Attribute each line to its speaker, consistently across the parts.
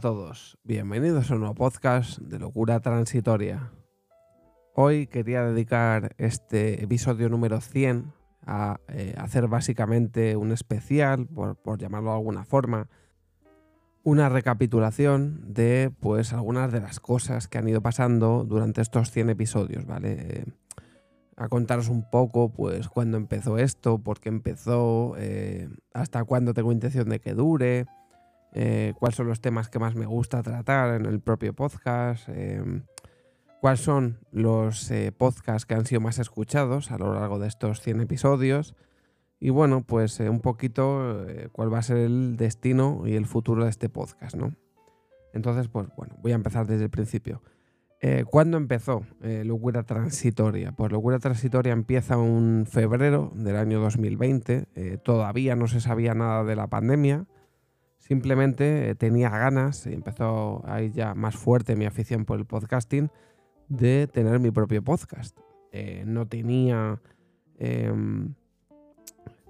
Speaker 1: A todos, bienvenidos a un nuevo podcast de Locura Transitoria. Hoy quería dedicar este episodio número 100 a eh, hacer básicamente un especial, por, por, llamarlo de alguna forma, una recapitulación de pues algunas de las cosas que han ido pasando durante estos 100 episodios, ¿vale? Eh, a contaros un poco pues cuándo empezó esto, por qué empezó, eh, hasta cuándo tengo intención de que dure, eh, cuáles son los temas que más me gusta tratar en el propio podcast, eh, cuáles son los eh, podcasts que han sido más escuchados a lo largo de estos 100 episodios y bueno, pues un poquito cuál va a ser el destino y el futuro de este podcast, ¿no? Entonces, pues bueno, voy a empezar desde el principio. ¿Cuándo empezó Locura Transitoria? Pues Locura Transitoria empieza en febrero del año 2020. todavía no se sabía nada de la pandemia. Simplemente eh, tenía ganas, y empezó ahí ya más fuerte mi afición por el podcasting, de tener mi propio podcast. Eh, no tenía em,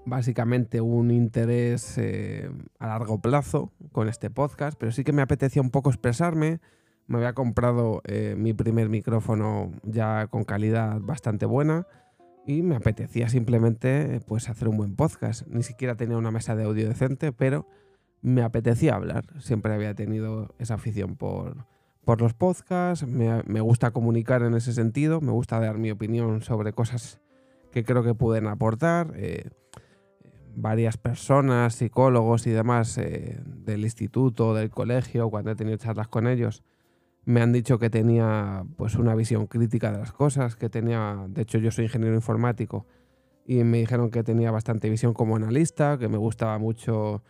Speaker 1: básicamente un interés eh, a largo plazo con este podcast, pero sí que me apetecía un poco expresarme. Me había comprado mi primer micrófono ya con calidad bastante buena y me apetecía simplemente pues hacer un buen podcast. Ni siquiera tenía una mesa de audio decente, pero me apetecía hablar. Siempre había tenido esa afición por, por los podcasts, me, gusta comunicar en ese sentido, me gusta dar mi opinión sobre cosas que creo que pueden aportar. Eh, varias personas, psicólogos y demás eh, del instituto, del colegio, cuando he tenido charlas con ellos, me han dicho que tenía pues una visión crítica de las cosas, que tenía, de hecho yo soy ingeniero informático y me dijeron que tenía bastante visión como analista, que me gustaba mucho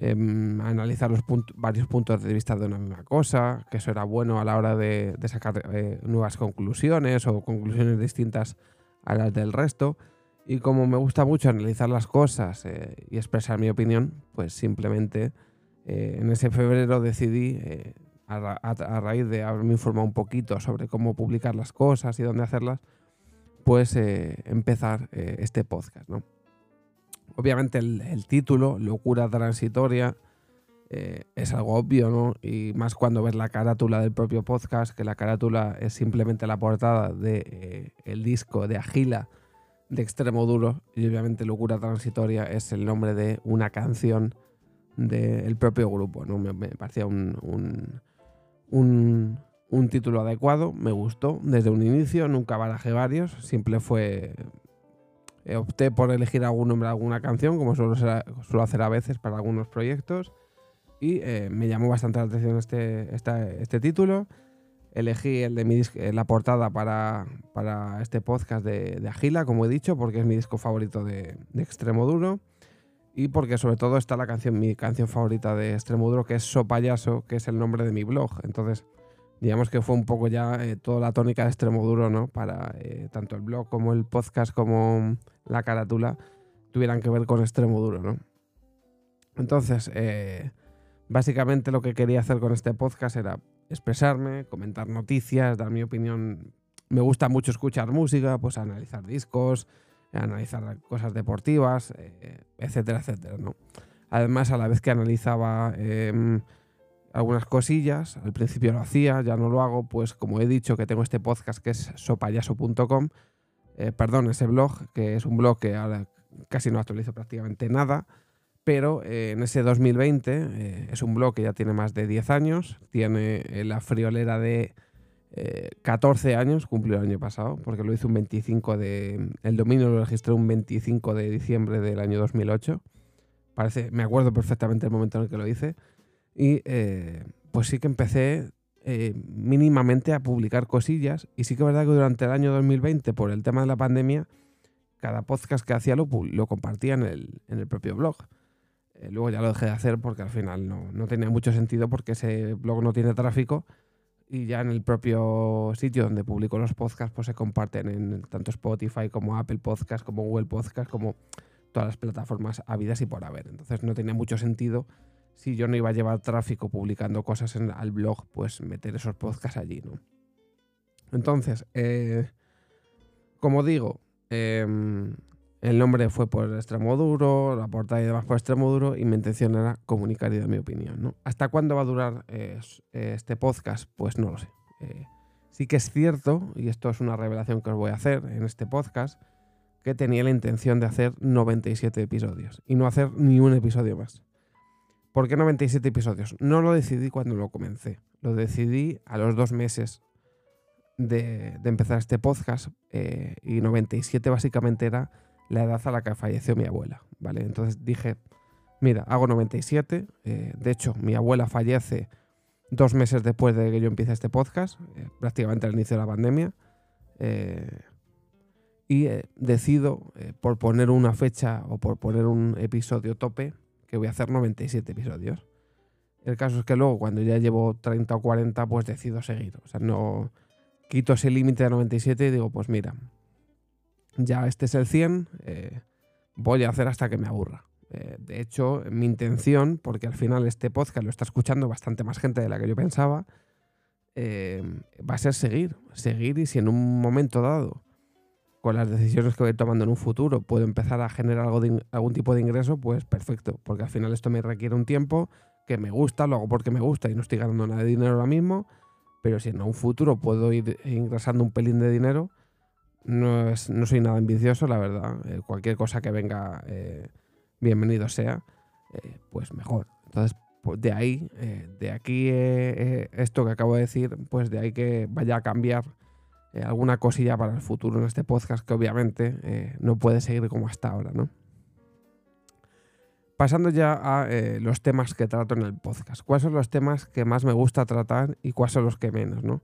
Speaker 1: Em, analizar los varios puntos de vista de una misma cosa, que eso era bueno a la hora de, sacar eh, nuevas conclusiones o conclusiones distintas a las del resto. Y como me gusta mucho analizar las cosas eh, y expresar mi opinión, pues simplemente eh, en ese febrero decidí, a, a, raíz de haberme informado un poquito sobre cómo publicar las cosas y dónde hacerlas, pues empezar este podcast, ¿no? Obviamente el, título, Locura Transitoria, eh, es algo obvio, ¿no? Y más cuando ves la carátula del propio podcast, que la carátula es simplemente la portada del de, eh, disco de Agila de Extremo Duro, y obviamente Locura Transitoria es el nombre de una canción del propio grupo, ¿no? Me, parecía un, un, un, título adecuado, me gustó desde un inicio, nunca barajé varios, siempre fue eh, opté por elegir algún nombre, alguna canción, como suelo, suelo, hacer a veces para algunos proyectos. Y eh, me llamó bastante la atención este, este título. Elegí el de mi eh, la portada para, para este podcast de, de, Agila, como he dicho, porque es mi disco favorito de, de Extremo Duro. Y porque sobre todo está la canción, mi canción favorita de Extremo Duro, que es So Payaso, que es el nombre de mi blog. Entonces, digamos que fue un poco ya eh, toda la tónica de extremo duro, ¿no? Para eh, tanto el blog como el podcast como la carátula tuvieran que ver con extremo duro, ¿no? Entonces, eh, básicamente lo que quería hacer con este podcast era expresarme, comentar noticias, dar mi opinión. Me gusta mucho escuchar música, pues analizar discos, analizar cosas deportivas, etcétera, etcétera, ¿no? Además, a la vez que analizaba em, algunas cosillas. Al principio lo hacía, ya no lo hago, pues como he dicho que tengo este podcast que es sopayaso.com, eh, perdón, ese blog, que es un blog que ahora casi no actualizo prácticamente nada, pero eh, en ese 2020 eh, es un blog que ya tiene más de 10 años, tiene la friolera de 14 años, cumplió el año pasado, porque lo hice un 25 de... El dominio lo registré un 25 de diciembre del año 2008. Parece, me acuerdo perfectamente el momento en el que lo hice. Y eh, pues sí que empecé eh, mínimamente a publicar cosillas. Y sí que es verdad que durante el año 2020, por el tema de la pandemia, cada podcast que hacía lo, lo compartía en el, en el, propio blog. Eh, luego ya lo dejé de hacer porque al final no, no, tenía mucho sentido porque ese blog no tiene tráfico y ya en el propio sitio donde publico los podcasts pues se comparten en tanto Spotify como Apple Podcast, como Google Podcast, como todas las plataformas habidas y por haber. Entonces no tenía mucho sentido si yo no iba a llevar tráfico publicando cosas en, al blog, pues meter esos podcasts allí, ¿no? Entonces, eh, como digo, em, El nombre fue por extremo duro, la portada y demás por extremo duro, y mi intención era comunicar y dar mi opinión. ¿no? ¿Hasta cuándo va a durar eh, este podcast? Pues no lo sé. Eh, sí que es cierto, y esto es una revelación que os voy a hacer en este podcast, que tenía la intención de hacer 97 episodios y no hacer ni un episodio más. ¿Por qué 97 episodios? No lo decidí cuando lo comencé, lo decidí a los dos meses de, empezar este podcast eh, y 97 básicamente era la edad a la que falleció mi abuela, ¿vale? Entonces dije, mira, hago 97, eh, de hecho mi abuela fallece dos meses después de que yo empiece este podcast, eh, prácticamente al inicio de la pandemia, y decido, por poner una fecha o por poner un episodio tope, que voy a hacer 97 episodios. El caso es que luego, cuando ya llevo 30 o 40, pues decido seguir. O sea, no quito ese límite de 97 y digo, pues mira, ya este es el 100, eh, voy a hacer hasta que me aburra. Eh, de hecho, mi intención, porque al final este podcast lo está escuchando bastante más gente de la que yo pensaba, eh, va a ser seguir, seguir y si en un momento dado, con las decisiones que voy tomando en un futuro, puedo empezar a generar algo algún tipo de ingreso, pues perfecto, porque al final esto me requiere un tiempo que me gusta, lo hago porque me gusta y no estoy ganando nada de dinero ahora mismo, pero si en un futuro puedo ir ingresando un pelín de dinero, no, es, no soy nada ambicioso, la verdad. Eh, cualquier cosa que venga, eh, bienvenido sea, eh, pues mejor. Entonces, pues de ahí, de aquí esto que acabo de decir, pues de ahí que vaya a cambiar alguna cosilla para el futuro en este podcast que obviamente no puede seguir como hasta ahora, ¿no? Pasando ya a los temas que trato en el podcast. ¿Cuáles son los temas que más me gusta tratar y cuáles son los que menos, no?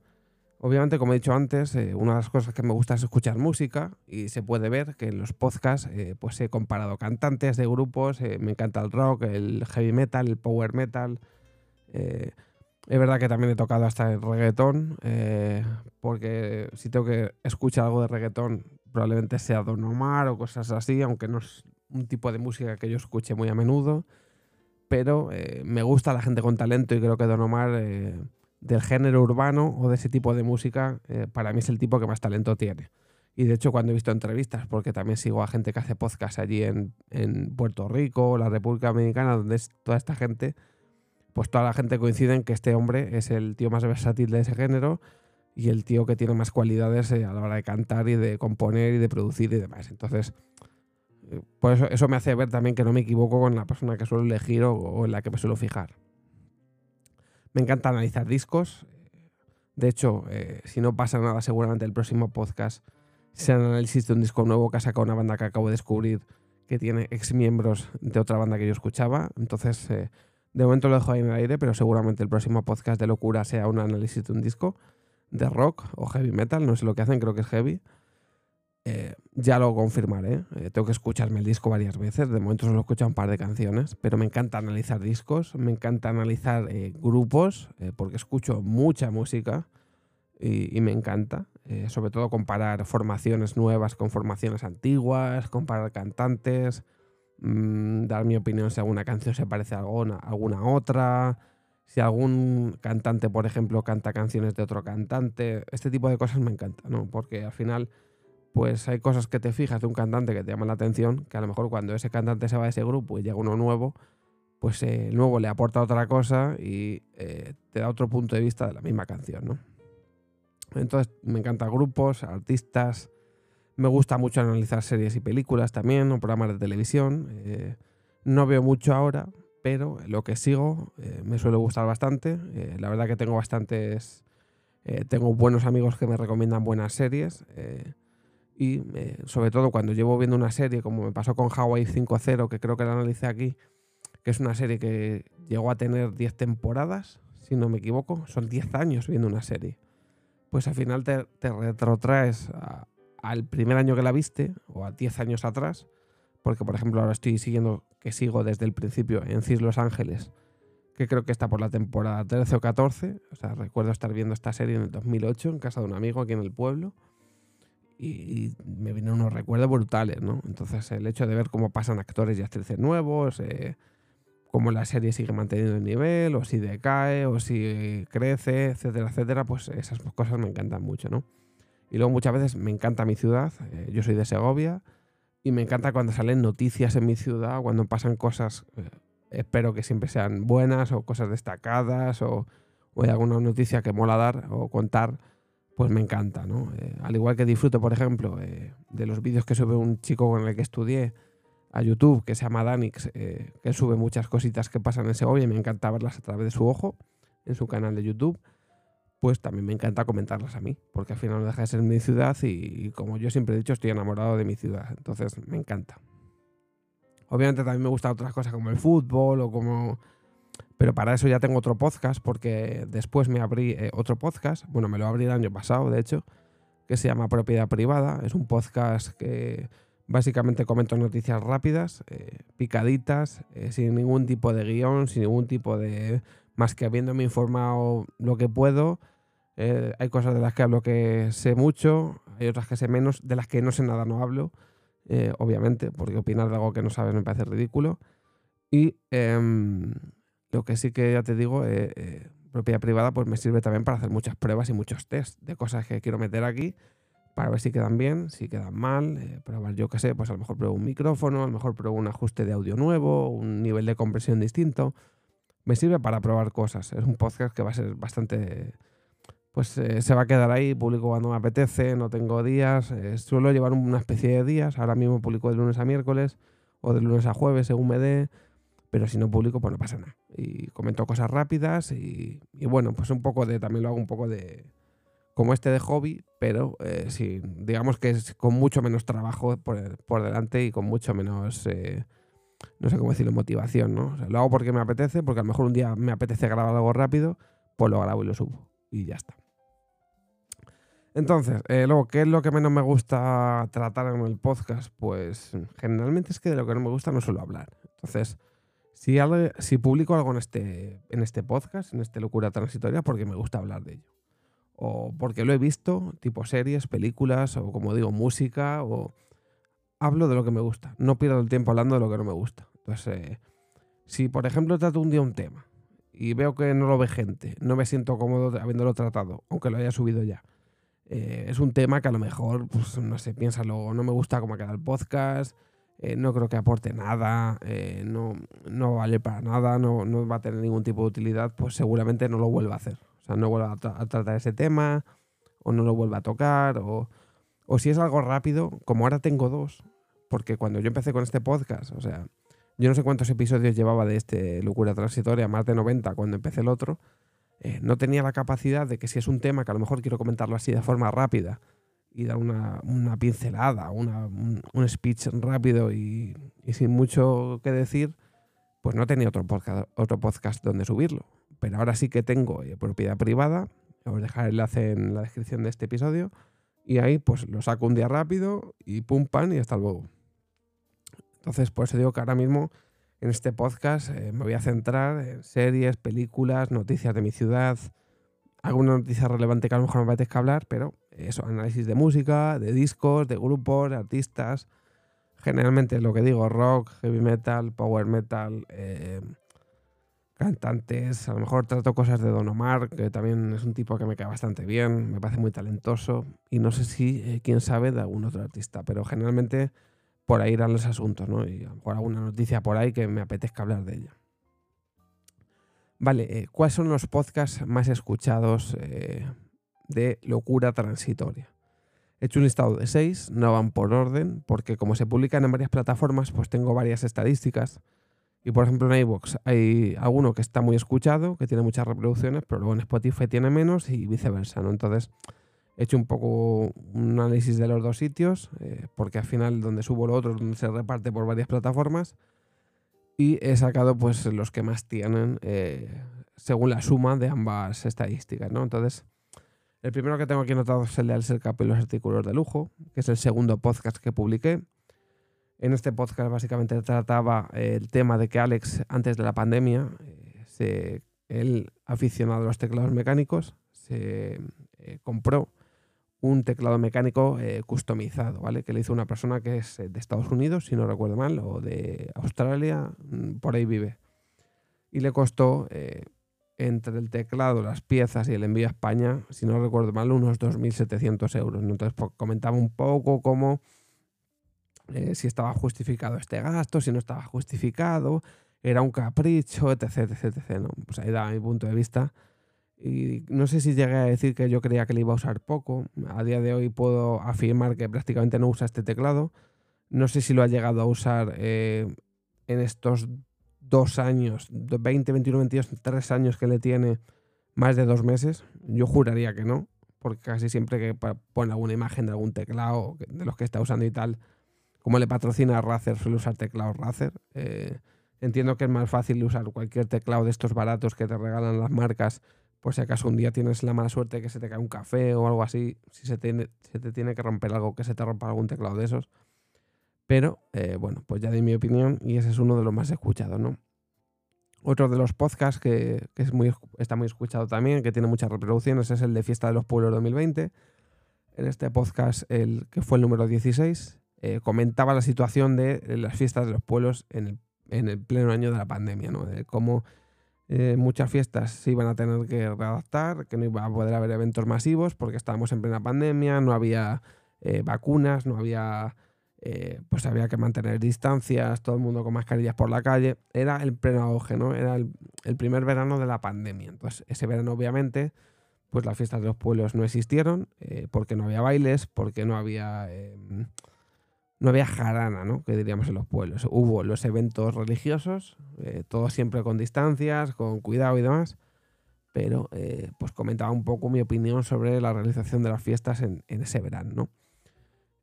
Speaker 1: Obviamente, como he dicho antes, eh, una de las cosas que me gusta es escuchar música y se puede ver que en los podcasts eh, pues he comparado cantantes de grupos, eh, me encanta el rock, el heavy metal, el power metal. Es verdad que también he tocado hasta el reggaetón, porque si tengo que escuchar algo de reggaetón probablemente sea Don Omar o cosas así, aunque no es un tipo de música que yo escuche muy a menudo. Pero me gusta la gente con talento y creo que Don Omar del género urbano o de ese tipo de música, eh, para mí es el tipo que más talento tiene. Y de hecho, cuando he visto entrevistas, porque también sigo a gente que hace podcast allí en, Puerto Rico, la República Dominicana, donde es toda esta gente, pues toda la gente coincide en que este hombre es el tío más versátil de ese género y el tío que tiene más cualidades eh, a la hora de cantar y de componer y de producir y demás. Entonces, eh, por eso, eso me hace ver también que no me equivoco con la persona que suelo elegir o en la que me suelo fijar. Me encanta analizar discos. De hecho, eh, si no pasa nada, seguramente el próximo podcast sea un análisis de un disco nuevo que ha sacado una banda que acabo de descubrir que tiene ex miembros de otra banda que yo escuchaba. Entonces, de momento lo dejo ahí en el aire, pero seguramente el próximo podcast de locura sea un análisis de un disco de rock o heavy metal. No sé lo que hacen, creo que es heavy. Eh, ya lo confirmaré. Eh, tengo que escucharme el disco varias veces. De momento solo he un par de canciones, pero me encanta analizar discos, me encanta analizar eh, grupos, porque escucho mucha música y, me encanta. sobre todo comparar formaciones nuevas con formaciones antiguas, comparar cantantes, mm, dar mi opinión si alguna canción se parece a alguna, otra. Si algún cantante, por ejemplo, canta canciones de otro cantante, este tipo de cosas me encanta, ¿no? Porque al final pues hay cosas que te fijas de un cantante que te llaman la atención, que a lo mejor cuando ese cantante se va de ese grupo y llega uno nuevo, pues eh, el nuevo le aporta otra cosa y eh, te da otro punto de vista de la misma canción, ¿no? Entonces me encantan grupos, artistas, me gusta mucho analizar series y películas también, o programas de televisión. Eh, no veo mucho ahora, pero lo que sigo me suele gustar bastante. la verdad que tengo bastantes... tengo buenos amigos que me recomiendan buenas series. Y eh, sobre todo cuando llevo viendo una serie, como me pasó con Hawaii 5.0, que creo que la analicé aquí, que es una serie que llegó a tener 10 temporadas, si no me equivoco, son 10 años viendo una serie. Pues al final te, retrotraes al primer año que la viste, o a 10 años atrás, porque por ejemplo ahora estoy siguiendo, que sigo desde el principio en CIS Los Ángeles, que creo que está por la temporada 13 o 14, o sea, recuerdo estar viendo esta serie en el 2008 en casa de un amigo aquí en el pueblo y, me vienen unos recuerdos brutales, ¿no? Entonces el hecho de ver cómo pasan actores y actrices nuevos, eh, cómo la serie sigue manteniendo el nivel, o si decae, o si crece, etcétera, etcétera, pues esas cosas me encantan mucho, ¿no? Y luego muchas veces me encanta mi ciudad, eh, yo soy de Segovia, Y me encanta cuando salen noticias en mi ciudad, cuando pasan cosas, eh, espero que siempre sean buenas o cosas destacadas o, hay alguna noticia que mola dar o contar, pues me encanta, ¿no? Eh, al igual que disfruto, por ejemplo, de los vídeos que sube un chico con el que estudié a YouTube, que se llama Danix, que sube muchas cositas que pasan en Segovia y me encanta verlas a través de su ojo, en su canal de YouTube pues también me encanta comentarlas a mí, porque al final no deja de ser mi ciudad y, como yo siempre he dicho, estoy enamorado de mi ciudad, entonces me encanta. Obviamente también me gustan otras cosas como el fútbol o como... Pero para eso ya tengo otro podcast, porque después me abrí eh, otro podcast, bueno, me lo abrí el año pasado, de hecho, que se llama Propiedad Privada. Es un podcast que básicamente comento noticias rápidas, eh, picaditas, eh, sin ningún tipo de guion, sin ningún tipo de... más que habiéndome informado lo que puedo eh, hay cosas de las que hablo que sé mucho, hay otras que sé menos, de las que no sé nada no hablo, eh, obviamente, porque opinar de algo que no sabes me parece ridículo. Y em, lo que sí que ya te digo, eh, propiedad privada, pues me sirve también para hacer muchas pruebas y muchos tests de cosas que quiero meter aquí para ver si quedan bien, si quedan mal, probar yo qué sé, pues a lo mejor pruebo un micrófono, a lo mejor pruebo un ajuste de audio nuevo, un nivel de compresión distinto. Me sirve para probar cosas. Es un podcast que va a ser bastante pues eh, se va a quedar ahí, publico cuando me apetece, no tengo días, eh, suelo llevar una especie de días, ahora mismo publico de lunes a miércoles o de lunes a jueves según me dé, pero si no publico pues no pasa nada. Y comento cosas rápidas y, bueno, pues un poco de, también lo hago un poco de, como este de hobby, pero eh, sí, digamos que es con mucho menos trabajo por, delante y con mucho menos, no sé cómo decirlo, motivación, ¿no? lo hago porque me apetece, porque a lo mejor un día me apetece grabar algo rápido, pues lo grabo y lo subo y ya está. Entonces, eh, luego, ¿qué es lo que menos me gusta tratar en el podcast? Pues generalmente es que de lo que no me gusta no suelo hablar. Entonces, si, si publico algo en este, en este podcast, en este Locura Transitoria, porque me gusta hablar de ello. O porque lo he visto, tipo series, películas, o como digo, música, o hablo de lo que me gusta. No pierdo el tiempo hablando de lo que no me gusta. Entonces, eh, si por ejemplo trato un día un tema y veo que no lo ve gente, no me siento cómodo habiéndolo tratado, aunque lo haya subido ya eh, es un tema que a lo mejor, pues no sé, piénsalo, no me gusta cómo queda el podcast, eh, no creo que aporte nada, eh, no, no, vale para nada, no, no, va a tener ningún tipo de utilidad, pues seguramente no lo vuelva a hacer. O sea, no vuelva a, tratar ese tema, o no lo vuelva a tocar, o, o si es algo rápido, como ahora tengo dos, porque cuando yo empecé con este podcast, o sea, yo no sé cuántos episodios llevaba de este Locura Transitoria, más de 90 cuando empecé el otro, eh, no tenía la capacidad de que si es un tema que a lo mejor quiero comentarlo así de forma rápida y dar una, pincelada, un, speech rápido y, sin mucho que decir, pues no tenía otro podcast, otro podcast donde subirlo. Pero ahora sí que tengo eh, propiedad privada, os dejaré el enlace en la descripción de este episodio, y ahí pues lo saco un día rápido y pum, pan y hasta luego. Entonces, por eso digo que ahora mismo en este podcast eh, me voy a centrar en series, películas, noticias de mi ciudad, alguna noticia relevante que a lo mejor me apetezca hablar, pero eso, análisis de música, de discos, de grupos, de artistas. Generalmente lo que digo, rock, heavy metal, power metal, eh, cantantes. A lo mejor trato cosas de Don Omar, que también es un tipo que me cae bastante bien, me parece muy talentoso. Y no sé si, eh, quién sabe, de algún otro artista, pero generalmente por ahí irán los asuntos, ¿no? Y a alguna noticia por ahí que me apetezca hablar de ella. Vale, eh, ¿cuáles son los podcasts más escuchados eh, de locura transitoria? He hecho un listado de seis, no van por orden, porque como se publican en varias plataformas, pues tengo varias estadísticas. Y por ejemplo en iVoox hay alguno que está muy escuchado, que tiene muchas reproducciones, pero luego en Spotify tiene menos y viceversa, ¿no? Entonces, He hecho un poco un análisis de los dos sitios, eh, porque al final donde subo lo otro donde se reparte por varias plataformas. Y he sacado pues los que más tienen eh, según la suma de ambas estadísticas. ¿no? Entonces, el primero que tengo aquí anotado es el de Alcer Cap y los artículos de lujo, que es el segundo podcast que publiqué. En este podcast básicamente trataba el tema de que Alex, antes de la pandemia, eh, se, él, aficionado a los teclados mecánicos, se compró un teclado mecánico eh, customizado, ¿vale? Que le hizo una persona que es eh, de Estados Unidos, si no recuerdo mal, o de Australia, mm, por ahí vive. Y le costó eh, entre el teclado, las piezas y el envío a España, si no recuerdo mal, unos 2.700 euros. Entonces pues, comentaba un poco cómo eh, si estaba justificado este gasto, si no estaba justificado, era un capricho, etc, etc, etc. ¿no? Pues ahí da mi punto de vista. Y no sé si llegué a decir que yo creía que le iba a usar poco. A día de hoy puedo afirmar que prácticamente no usa este teclado. No sé si lo ha llegado a usar eh, en estos dos años, 20, 21, 22, tres años que le tiene, más de dos meses. Yo juraría que no, porque casi siempre que pone alguna imagen de algún teclado de los que está usando y tal, como le patrocina a Razer, suele usar teclados Razer. Eh, entiendo que es más fácil usar cualquier teclado de estos baratos que te regalan las marcas por si acaso un día tienes la mala suerte que se te cae un café o algo así, si se, tiene, se te tiene que romper algo, que se te rompa algún teclado de esos. Pero, eh, bueno, pues ya di mi opinión y ese es uno de los más escuchados, ¿no? Otro de los podcasts que, es muy, está muy escuchado también, que tiene muchas reproducciones, es el de Fiesta de los Pueblos 2020. En este podcast, el que fue el número 16, eh, comentaba la situación de las fiestas de los pueblos en el, en el pleno año de la pandemia, ¿no? De cómo eh, muchas fiestas se iban a tener que readaptar, que no iba a poder haber eventos masivos porque estábamos en plena pandemia, no había eh, vacunas, no había, eh, pues había que mantener distancias, todo el mundo con mascarillas por la calle. Era el pleno auge, ¿no? Era el, el primer verano de la pandemia. Entonces, ese verano, obviamente, pues las fiestas de los pueblos no existieron porque no había bailes, porque no había em, no había jarana, ¿no? Que diríamos en los pueblos. Hubo los eventos religiosos, eh, todos siempre con distancias, con cuidado y demás, pero eh, pues comentaba un poco mi opinión sobre la realización de las fiestas en, ese verano, ¿no?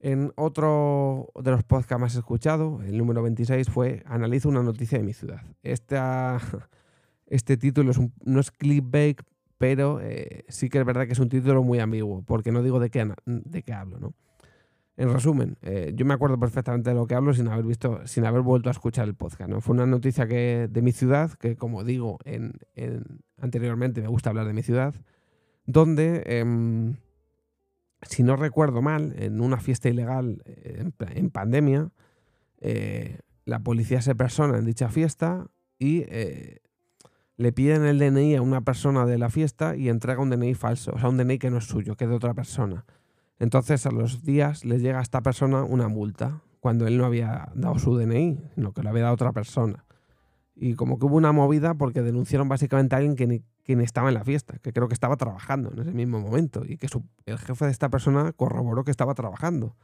Speaker 1: En otro de los podcasts más escuchados, el número 26, fue Analizo una noticia de mi ciudad. Esta, este título es no es clickbait, pero eh, sí que es verdad que es un título muy ambiguo, porque no digo de qué, de qué hablo, ¿no? En resumen, eh, yo me acuerdo perfectamente de lo que hablo sin haber visto, sin haber vuelto a escuchar el podcast. Fue una noticia que, de mi ciudad, que como digo en, anteriormente me gusta hablar de mi ciudad, donde, em, si no recuerdo mal, en una fiesta ilegal eh, en, pandemia, eh, la policía se persona en dicha fiesta y le piden el DNI a una persona de la fiesta y entrega un DNI falso, o sea, un DNI que no es suyo, que es de otra persona. Entonces a los días le llega a esta persona una multa, cuando él no había dado su DNI, sino que lo había dado otra persona. Y como que hubo una movida porque denunciaron básicamente a alguien que ni, estaba en la fiesta, que creo que estaba trabajando en ese mismo momento y que el jefe de esta persona corroboró que estaba trabajando.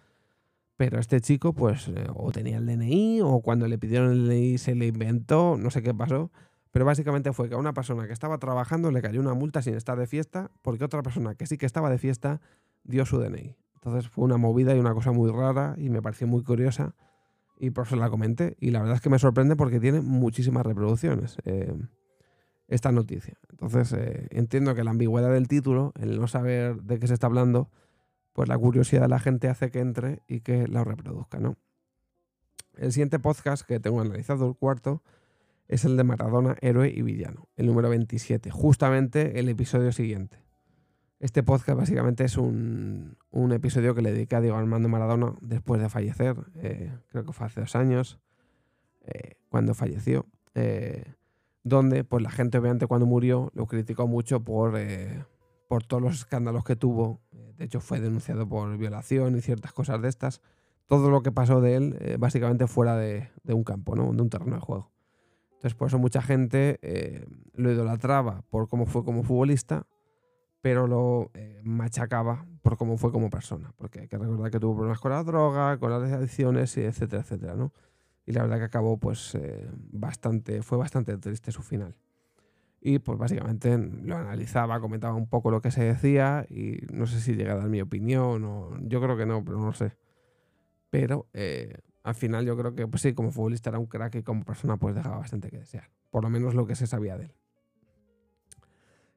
Speaker 1: Pero este chico pues eh, o tenía el DNI o cuando le pidieron el DNI se le inventó, no sé qué pasó. Pero básicamente fue que a una persona que estaba trabajando le cayó una multa sin estar de fiesta porque otra persona que sí que estaba de fiesta dio su DNI. Entonces fue una movida y una cosa muy rara y me pareció muy curiosa y por eso la comenté. Y la verdad es que me sorprende porque tiene muchísimas reproducciones eh, esta noticia. Entonces eh, entiendo que la ambigüedad del título, el no saber de qué se está hablando, pues la curiosidad de la gente hace que entre y que la reproduzca, ¿no? El siguiente podcast que tengo analizado, el cuarto, es el de Maradona, héroe y villano, el número 27, justamente el episodio siguiente. Este podcast básicamente es un, episodio que le dediqué a Diego Armando Maradona después de fallecer, eh, creo que fue hace dos años, eh, cuando falleció, eh, donde pues la gente obviamente cuando murió lo criticó mucho por, por todos los escándalos que tuvo, de hecho fue denunciado por violación y ciertas cosas de estas, todo lo que pasó de él básicamente fuera de, de, un campo, ¿no? de un terreno de juego. Entonces por eso mucha gente lo idolatraba por cómo fue como futbolista, pero lo eh, machacaba por cómo fue como persona, porque hay que recordar que tuvo problemas con la droga, con las adicciones, y etcétera, etcétera, ¿no? Y la verdad que acabó, pues, eh, bastante, fue bastante triste su final. Y pues básicamente lo analizaba, comentaba un poco lo que se decía y no sé si llega a dar mi opinión o yo creo que no, pero no sé. Pero eh, al final yo creo que pues sí, como futbolista era un crack y como persona pues dejaba bastante que desear. Por lo menos lo que se sabía de él.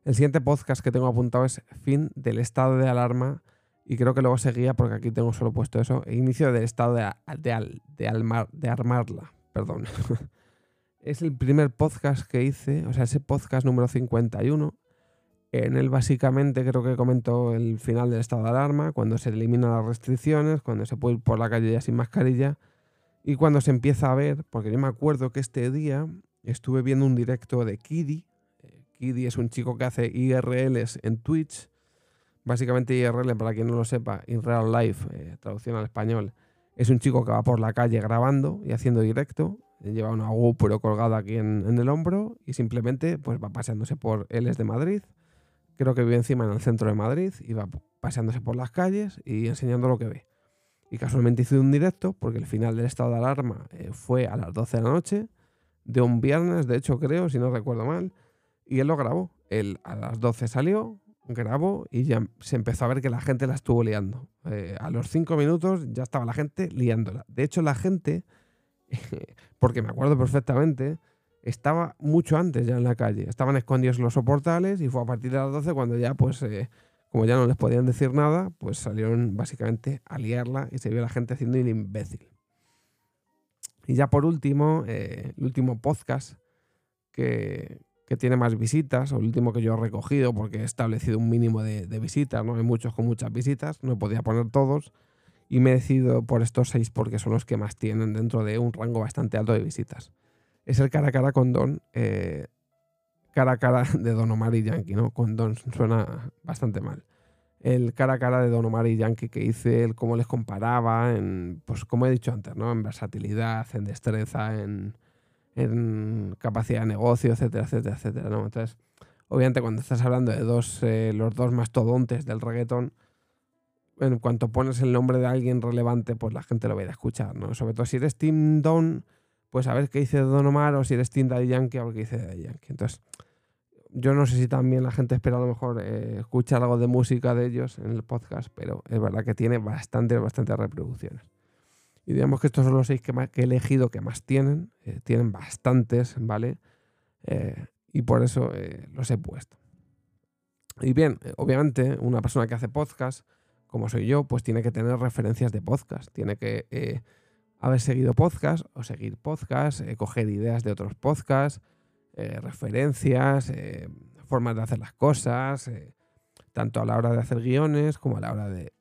Speaker 1: El siguiente podcast que tengo apuntado es fin del estado de alarma y creo que luego seguía porque aquí tengo solo puesto eso. E inicio del estado de, de, de armarla. Perdón. es el primer podcast que hice, o sea, ese podcast número 51. En él básicamente creo que comento el final del estado de alarma, cuando se eliminan las restricciones, cuando se puede ir por la calle ya sin mascarilla y cuando se empieza a ver, porque yo me acuerdo que este día estuve viendo un directo de Kiddy, Kiddy es un chico que hace IRLs en Twitch. Básicamente IRL, para quien no lo sepa, In Real Life, eh, traducción al español, Es un chico que va por la calle grabando y haciendo directo. Lleva una GoPro colgada aquí en, el hombro y simplemente pues va paseándose por... Él de Madrid, creo que vive encima en el centro de Madrid y va paseándose por las calles y enseñando lo que ve. Y casualmente hizo un directo porque el final del estado de alarma eh, fue a las 12 de la noche de un viernes, de hecho creo, si no recuerdo mal, y él lo grabó. Él a las 12 salió, grabó y ya se empezó a ver que la gente la estuvo liando. Eh, a los 5 minutos ya estaba la gente liándola. De hecho la gente, porque me acuerdo perfectamente, estaba mucho antes ya en la calle. Estaban escondidos los soportales y fue a partir de las 12 cuando ya, pues, eh, como ya no les podían decir nada, pues salieron básicamente a liarla y se vio la gente haciendo el imbécil. Y ya por último, eh, el último podcast que, tiene más visitas, o el último que yo he recogido, porque he establecido un mínimo de, de, visitas, ¿no? Hay muchos con muchas visitas, no podía poner todos, y me he decidido por estos seis porque son los que más tienen dentro de un rango bastante alto de visitas es el cara a cara con Don, eh, cara a cara de Don Omar y Yankee, ¿no? Con Don suena bastante mal. El cara a cara de Don Omar y Yankee que hice, el cómo les comparaba, en, pues como he dicho antes, ¿no? En versatilidad, en destreza, en, capacidad de negocio, etcétera, etcétera, etcétera, ¿no? Entonces, obviamente cuando estás hablando de dos, eh, los dos mastodontes del reggaetón, en cuanto pones el nombre de alguien relevante, pues la gente lo va a ir a escuchar, ¿no? Sobre todo si eres Tim Don pues a ver qué dice Don Omar o si eres Team Daddy Yankee a ver qué dice Daddy Yankee. Entonces, yo no sé si también la gente espera a lo mejor eh, escuchar algo de música de ellos en el podcast, pero es verdad que tiene bastantes, bastantes reproducciones. Y digamos que estos son los seis que, he elegido que más tienen. Eh, tienen bastantes, ¿vale? Eh, y por eso los he puesto. Y bien, obviamente, una persona que hace podcast, como soy yo, pues tiene que tener referencias de podcast. Tiene que haber seguido podcast o seguir podcast, eh, coger ideas de otros podcasts, eh, referencias, eh, formas de hacer las cosas, tanto a la hora de hacer guiones como a la hora de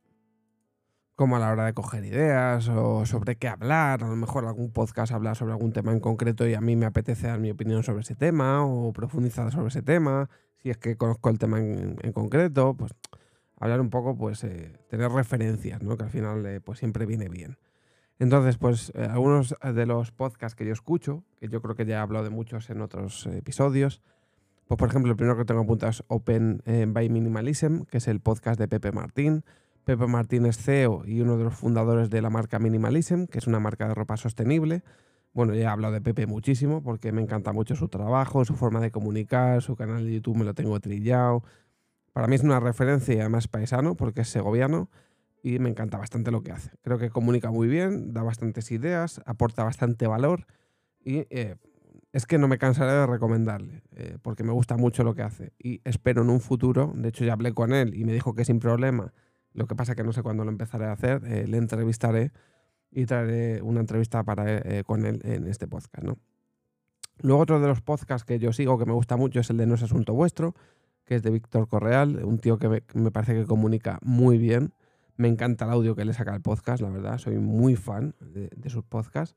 Speaker 1: como a la hora de coger ideas o sobre qué hablar. A lo mejor algún podcast habla sobre algún tema en concreto y a mí me apetece dar mi opinión sobre ese tema o profundizar sobre ese tema. Si es que conozco el tema en, concreto, pues hablar un poco, pues tener referencias, ¿no? que al final pues siempre viene bien. Entonces, pues eh, algunos de los podcasts que yo escucho, que yo creo que ya he hablado de muchos en otros episodios, pues por ejemplo, el primero que tengo apuntado es Open eh, by Minimalism, que es el podcast de Pepe Martín. Pepe Martín es CEO y uno de los fundadores de la marca Minimalism, que es una marca de ropa sostenible. Bueno, ya he hablado de Pepe muchísimo porque me encanta mucho su trabajo, su forma de comunicar, su canal de YouTube me lo tengo trillado. Para mí es una referencia y además paisano porque es segoviano y me encanta bastante lo que hace. Creo que comunica muy bien, da bastantes ideas, aporta bastante valor y eh, es que no me cansaré de recomendarle eh, porque me gusta mucho lo que hace y espero en un futuro, de hecho ya hablé con él y me dijo que sin problema, lo que pasa que no sé cuándo lo empezaré a hacer, eh, le entrevistaré y traeré una entrevista para, con él en este podcast. ¿no? Luego otro de los podcasts que yo sigo que me gusta mucho es el de No es Asunto Vuestro, que es de Víctor Correal, un tío que me, parece que comunica muy bien me encanta el audio que le saca el podcast, la verdad. Soy muy fan de, sus podcasts.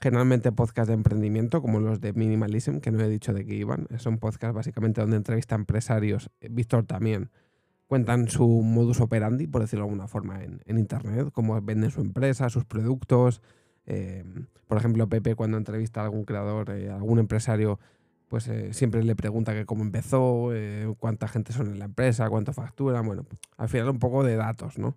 Speaker 1: Generalmente podcasts de emprendimiento, como los de Minimalism, que no he dicho de qué iban. Son podcasts básicamente donde entrevista a empresarios. Eh, Víctor también cuentan su modus operandi, por decirlo de alguna forma, en, Internet, cómo venden su empresa, sus productos. Eh, por ejemplo, Pepe cuando entrevista a algún creador, a eh, algún empresario, pues siempre le pregunta que cómo empezó, cuánta gente son en la empresa, cuánto factura. Bueno, al final un poco de datos, ¿no?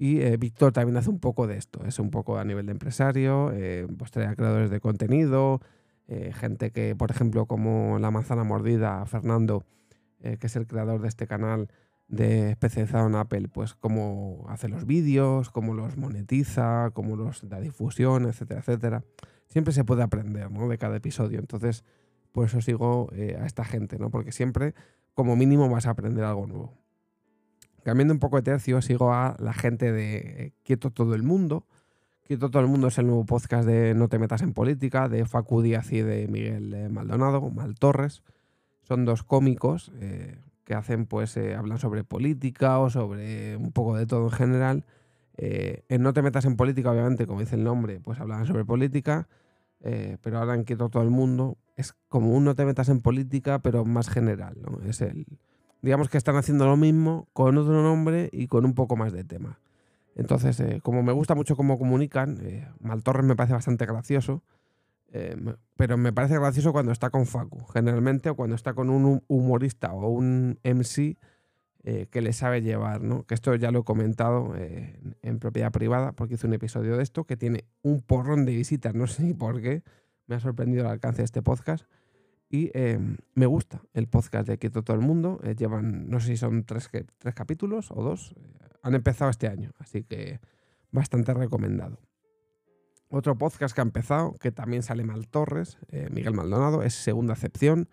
Speaker 1: Y eh, Víctor también hace un poco de esto, es un poco a nivel de empresario, eh, pues trae a creadores de contenido, eh, gente que, por ejemplo, como La Manzana Mordida, Fernando, que es el creador de este canal de especializado en Apple, pues cómo hace los vídeos, cómo los monetiza, cómo los da difusión, etcétera, etcétera. Siempre se puede aprender ¿no? de cada episodio, entonces por eso sigo a esta gente, ¿no? porque siempre como mínimo vas a aprender algo nuevo. Cambiando un poco de tercio, sigo a la gente de eh, Quieto Todo el Mundo. Quieto Todo el Mundo es el nuevo podcast de No te metas en política, de Facu Díaz y de Miguel eh, Maldonado, Mal Torres. Son dos cómicos eh, que hacen, pues, hablan sobre política o sobre un poco de todo en general. en No te metas en política, obviamente, como dice el nombre, pues hablan sobre política. pero ahora en Quieto Todo el Mundo es como un No te metas en política, pero más general. ¿no? Es el, digamos que están haciendo lo mismo con otro nombre y con un poco más de tema. Entonces, eh, como me gusta mucho cómo comunican, eh, Maltorres me parece bastante gracioso, eh, pero me parece gracioso cuando está con Facu, generalmente, o cuando está con un humorista o un MC que le sabe llevar, ¿no? Que esto ya lo he comentado en, propiedad privada, porque hice un episodio de esto, que tiene un porrón de visitas, no sé ni por qué, me ha sorprendido el alcance de este podcast. Y me gusta el podcast de Quieto Todo el Mundo. llevan, no sé si son tres, tres capítulos o dos han empezado este año, así que bastante recomendado. Otro podcast que ha empezado, que también sale Mal Torres, eh, Miguel Maldonado, es Segunda Acepción,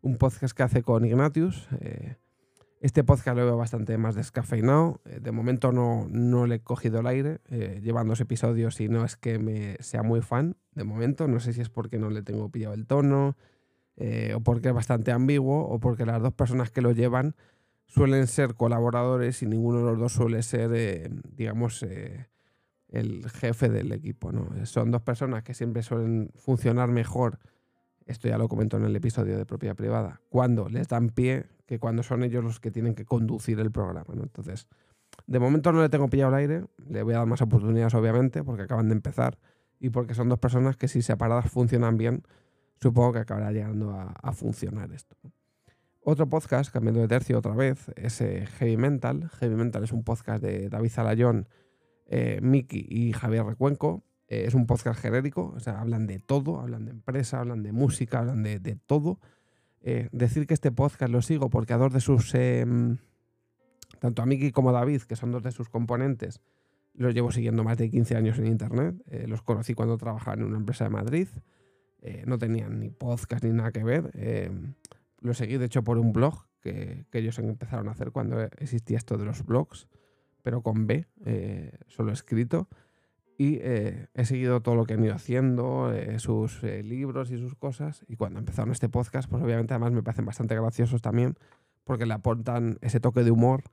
Speaker 1: un podcast que hace con Ignatius. Eh, este podcast lo veo bastante más descafeinado. Eh, de momento no, no, le he cogido el aire. llevan dos episodios y no es que me sea muy fan. De momento, no sé si es porque no le tengo pillado el tono, o porque es bastante ambiguo, o porque las dos personas que lo llevan suelen ser colaboradores y ninguno de los dos suele ser, digamos, el jefe del equipo. ¿no? Son dos personas que siempre suelen funcionar mejor, esto ya lo comento en el episodio de propiedad privada, cuando les dan pie que cuando son ellos los que tienen que conducir el programa. Entonces, de momento no le tengo pillado el aire, le voy a dar más oportunidades obviamente, porque acaban de empezar y porque son dos personas que si separadas funcionan bien, supongo que acabará llegando a funcionar esto. Otro podcast, cambiando de tercio otra vez, es Heavy Mental. Heavy Mental es un podcast de David Zalayón, eh, Miki y Javier Recuenco. Eh, es un podcast genérico, o sea, hablan de todo, hablan de empresa, hablan de música, hablan de, todo. decir que este podcast lo sigo porque a dos de sus, em, tanto a Miki como a David, que son dos de sus componentes, los llevo siguiendo más de 15 años en Internet. los conocí cuando trabajaba en una empresa de Madrid. no tenían ni podcast ni nada que ver lo seguí, de hecho, por un blog que, ellos empezaron a hacer cuando existía esto de los blogs, pero con B, eh, solo escrito. Y eh, he seguido todo lo que han ido haciendo, eh, sus libros y sus cosas. Y cuando empezaron este podcast, pues obviamente además me parecen bastante graciosos también, porque le aportan ese toque de humor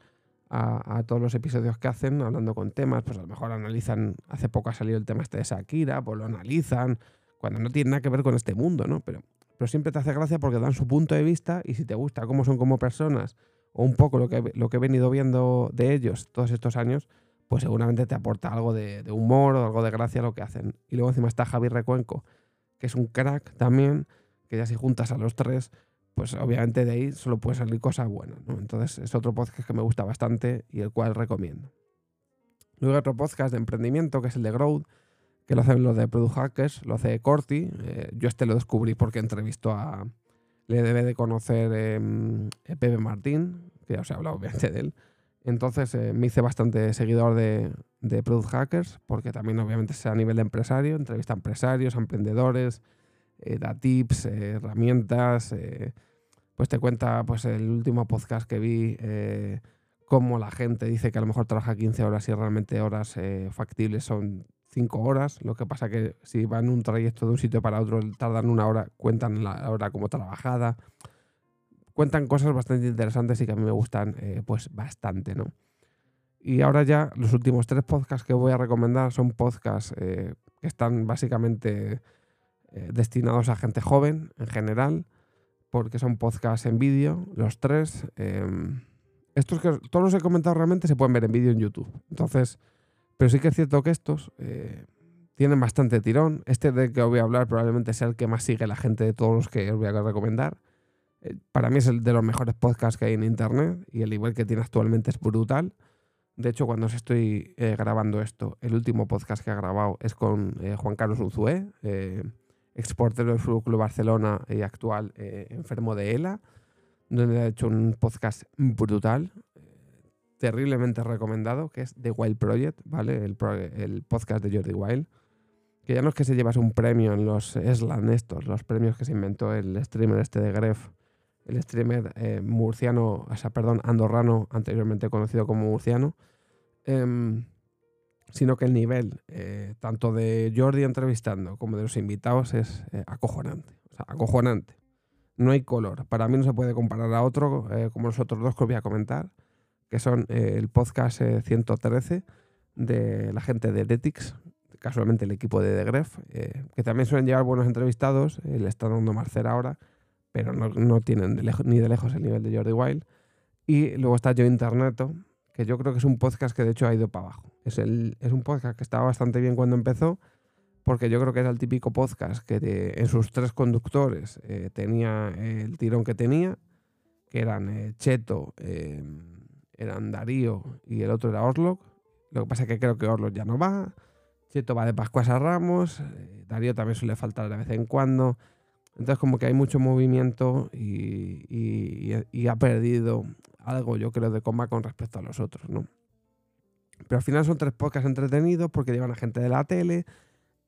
Speaker 1: a, todos los episodios que hacen, hablando con temas. Pues a lo mejor analizan, hace poco ha salido el tema este de Shakira, pues lo analizan, cuando no tiene nada que ver con este mundo, ¿no? Pero pero siempre te hace gracia porque dan su punto de vista y si te gusta cómo son como personas o un poco lo que, lo que he venido viendo de ellos todos estos años, pues seguramente te aporta algo de, humor o algo de gracia lo que hacen. Y luego encima está Javi Recuenco, que es un crack también, que ya si juntas a los tres, pues obviamente de ahí solo puede salir cosas buenas. Entonces es otro podcast que me gusta bastante y el cual recomiendo. Luego otro podcast de emprendimiento que es el de Growth, que lo hacen los de Product Hackers, lo hace Corti. Eh, yo este lo descubrí porque entrevistó a. Le debe de conocer eh, Pepe Martín, que ya os he hablado obviamente de él. Entonces eh, me hice bastante seguidor de, de, Product Hackers, porque también obviamente es a nivel de empresario, entrevista a empresarios, a emprendedores, da tips, herramientas, pues te cuenta pues el último podcast que vi, cómo la gente dice que a lo mejor trabaja 15 horas y realmente horas factibles son cinco horas. Lo que pasa que si van un trayecto de un sitio para otro, tardan una hora, cuentan la hora como trabajada. Cuentan cosas bastante interesantes y que a mí me gustan eh, pues bastante, ¿no? Y ahora ya los últimos tres podcasts que voy a recomendar son podcasts eh, que están básicamente eh, destinados a gente joven en general, porque son podcasts en vídeo, los tres. Em, estos que todos los he comentado realmente se pueden ver en vídeo en YouTube. Entonces, pero sí que es cierto que estos eh, tienen bastante tirón. Este de que voy a hablar probablemente sea el que más sigue la gente de todos los que os voy a recomendar. Eh, para mí es el de los mejores podcasts que hay en Internet y el nivel que tiene actualmente es brutal. De hecho, cuando os estoy eh, grabando esto, el último podcast que ha grabado es con Juan Carlos Unzué, exportero del Fútbol Club Barcelona y actual enfermo de ELA, donde ha hecho un podcast brutal terriblemente recomendado, que es The Wild Project, ¿vale? El, podcast de Jordi Wild. Que ya no es que se llevase un premio en los Slan estos, los premios que se inventó el streamer este de Gref, el streamer eh, murciano, o sea, perdón, andorrano, anteriormente conocido como murciano, em, sino que el nivel, eh, tanto de Jordi entrevistando como de los invitados, es eh, acojonante. O sea, acojonante. No hay color. Para mí no se puede comparar a otro, como los otros dos que os voy a comentar que son eh, el podcast 113 eh, de la gente de Ethics, casualmente el equipo de The Gref, eh, que también suelen llevar buenos entrevistados, le está dando Marcel ahora, pero no, tienen ni de lejos el nivel de Jordi Wild. Y luego está Yo Interneto, que yo creo que es un podcast que de hecho ha ido para abajo. Es, el, es un podcast que estaba bastante bien cuando empezó, porque yo creo que era el típico podcast que en sus tres conductores eh, tenía el tirón que tenía, que eran eh, Cheto, em, eran Darío y el otro era Orlok. Lo que pasa es que creo que Orlok ya no va, Cheto va de Pascuas a Ramos, eh, Darío también suele faltar de vez en cuando. Entonces como que hay mucho movimiento y, y ha perdido algo, yo creo, de coma con respecto a los otros, ¿no? Pero al final son tres podcasts entretenidos porque llevan a gente de la tele,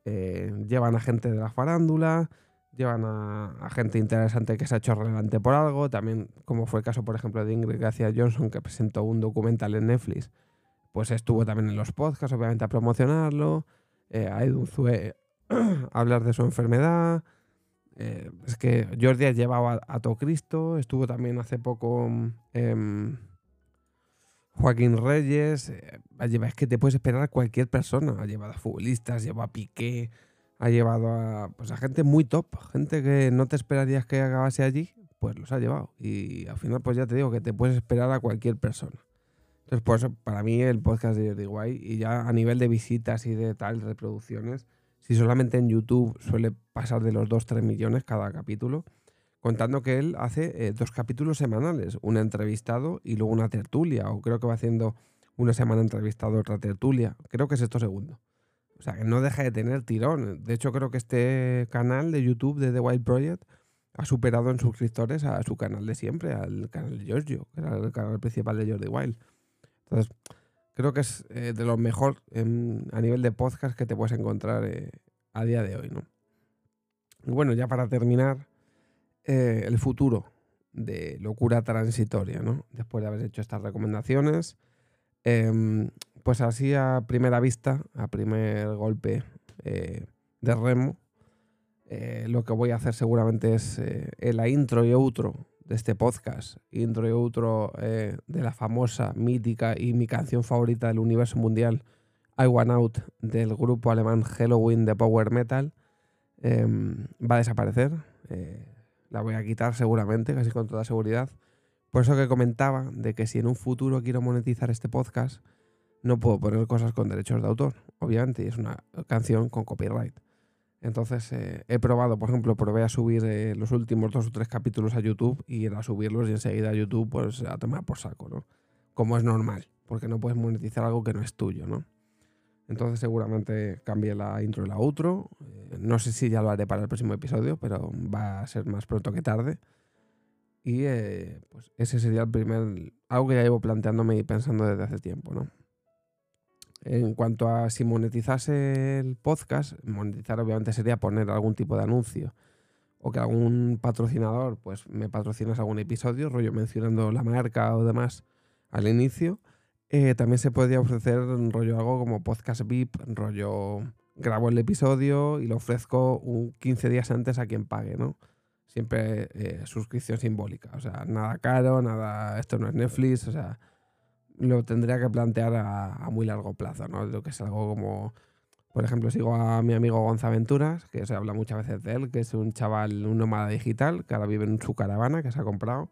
Speaker 1: eh, llevan a gente de la farándula, llevan a, gente interesante que se ha hecho relevante por algo. También, como fue el caso, por ejemplo, de Ingrid García Johnson, que presentó un documental en Netflix, pues estuvo también en los podcasts, obviamente, a promocionarlo. Eh, a Edu Zue a hablar de su enfermedad. Eh, es que Jordi ha llevado a, Cristo, estuvo también hace poco em, Joaquín Reyes, eh, es que te puedes esperar a cualquier persona, ha llevado a futbolistas, llevado a Piqué, ha llevado a, pues a gente muy top, gente que no te esperarías que acabase allí, pues los ha llevado. Y al final, pues ya te digo que te puedes esperar a cualquier persona. Entonces, por eso, para mí, el podcast de Jordi Guay, y ya a nivel de visitas y de tal, reproducciones, si solamente en YouTube suele pasar de los 2-3 millones cada capítulo, contando que él hace eh, dos capítulos semanales, un entrevistado y luego una tertulia, o creo que va haciendo una semana entrevistado, otra tertulia, creo que es esto segundo. O sea, que no deja de tener tirón. De hecho, creo que este canal de YouTube de The Wild Project ha superado en suscriptores a su canal de siempre, al canal de Giorgio, que era el canal principal de Jordi Wild. Entonces, creo que es eh, de lo mejor a nivel de podcast que te puedes encontrar eh, a día de hoy, ¿no? Y bueno, ya para terminar, eh, el futuro de locura transitoria, ¿no? Después de haber hecho estas recomendaciones, em, pues así a primera vista, a primer golpe de remo, lo que voy a hacer seguramente es la intro y outro de este podcast, intro y outro eh, de la famosa, mítica y mi canción favorita del universo mundial, I Want Out, del grupo alemán Halloween de Power Metal, em, va a desaparecer. Eh, la voy a quitar seguramente, casi con toda seguridad. Por eso que comentaba de que si en un futuro quiero monetizar este podcast, no puedo poner cosas con derechos de autor, obviamente, y es una canción con copyright. Entonces eh, he probado, por ejemplo, probé a subir eh, los últimos dos o tres capítulos a YouTube y era subirlos y enseguida a YouTube pues a tomar por saco, ¿no? Como es normal, porque no puedes monetizar algo que no es tuyo, ¿no? Entonces seguramente cambie la intro y la outro. Eh, no sé si ya lo haré para el próximo episodio, pero va a ser más pronto que tarde. Y pues ese sería el primer... algo que ya llevo planteándome y pensando desde hace tiempo, ¿no? En cuanto a si monetizase el podcast, monetizar obviamente sería poner algún tipo de anuncio o que algún patrocinador pues me patrocinas algún episodio, rollo mencionando la marca o demás al inicio. Eh, también se podría ofrecer rollo algo como podcast VIP, rollo grabo el episodio y lo ofrezco un 15 días antes a quien pague, ¿no? Siempre eh, suscripción simbólica, o sea, nada caro, nada, esto no es Netflix, o sea, lo tendría que plantear a, muy largo plazo, ¿no? Lo que es algo como, por ejemplo, sigo a mi amigo Gonzaventuras, que se habla muchas veces de él, que es un chaval, un nómada digital, que ahora vive en su caravana, que se ha comprado,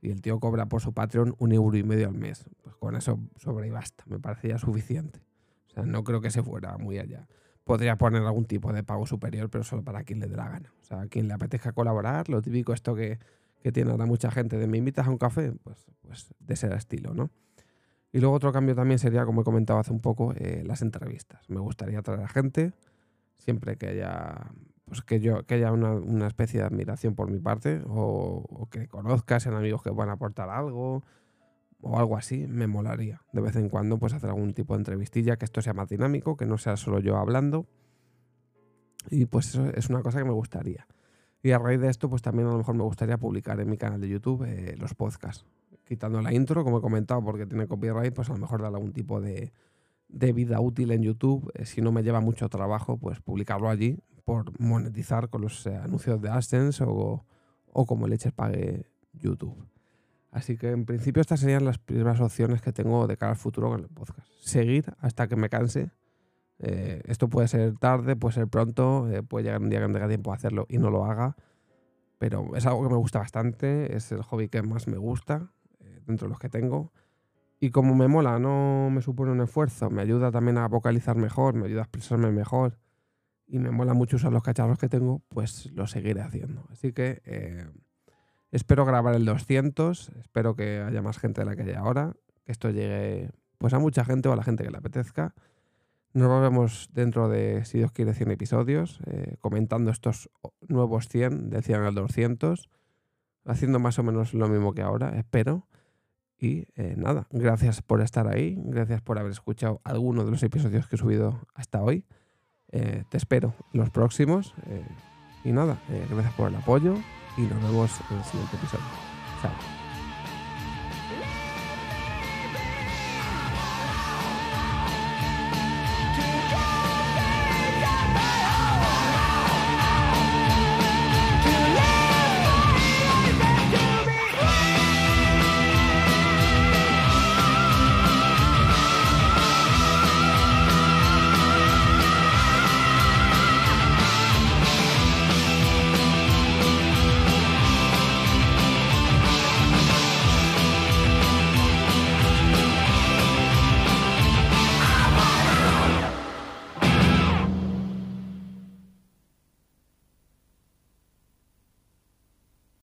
Speaker 1: y el tío cobra por su Patreon un euro y medio al mes. Pues con eso sobre y basta, me parecía suficiente. O sea, no creo que se fuera muy allá. Podría poner algún tipo de pago superior, pero solo para quien le dé la gana. O sea, a quien le apetezca colaborar, lo típico esto que, que tiene ahora mucha gente de me invitas a un café, pues, pues de ese estilo, ¿no? Y luego otro cambio también sería, como he comentado hace un poco, eh, las entrevistas. Me gustaría traer a gente, siempre que haya, pues que yo, que haya una, especie de admiración por mi parte, o, que conozcas, sean amigos que puedan aportar algo, o algo así, me molaría. De vez en cuando, pues hacer algún tipo de entrevistilla, que esto sea más dinámico, que no sea solo yo hablando. Y pues eso es una cosa que me gustaría. Y a raíz de esto, pues también a lo mejor me gustaría publicar en mi canal de YouTube eh, los podcasts quitando la intro, como he comentado, porque tiene copyright, pues a lo mejor darle algún tipo de, vida útil en YouTube. Eh, si no me lleva mucho trabajo, pues publicarlo allí por monetizar con los eh, anuncios de AdSense o, o como leches pague YouTube. Así que en principio estas serían las primeras opciones que tengo de cara al futuro con el podcast. Seguir hasta que me canse. Eh, esto puede ser tarde, puede ser pronto, puede llegar un día que no tenga tiempo a hacerlo y no lo haga. Pero es algo que me gusta bastante, es el hobby que más me gusta dentro de los que tengo. Y como me mola, no me supone un esfuerzo, me ayuda también a vocalizar mejor, me ayuda a expresarme mejor y me mola mucho usar los cacharros que tengo, pues lo seguiré haciendo. Así que eh, espero grabar el 200, espero que haya más gente de la que hay ahora, que esto llegue pues a mucha gente o a la gente que le apetezca. Nos vemos dentro de, si Dios quiere, 100 episodios, eh, comentando estos nuevos 100, del 100 al 200, haciendo más o menos lo mismo que ahora, espero. Y eh, nada, gracias por estar ahí, gracias por haber escuchado alguno de los episodios que he subido hasta hoy. Eh, te espero los próximos. y nada, gracias por el apoyo y nos vemos en el siguiente episodio. Chao.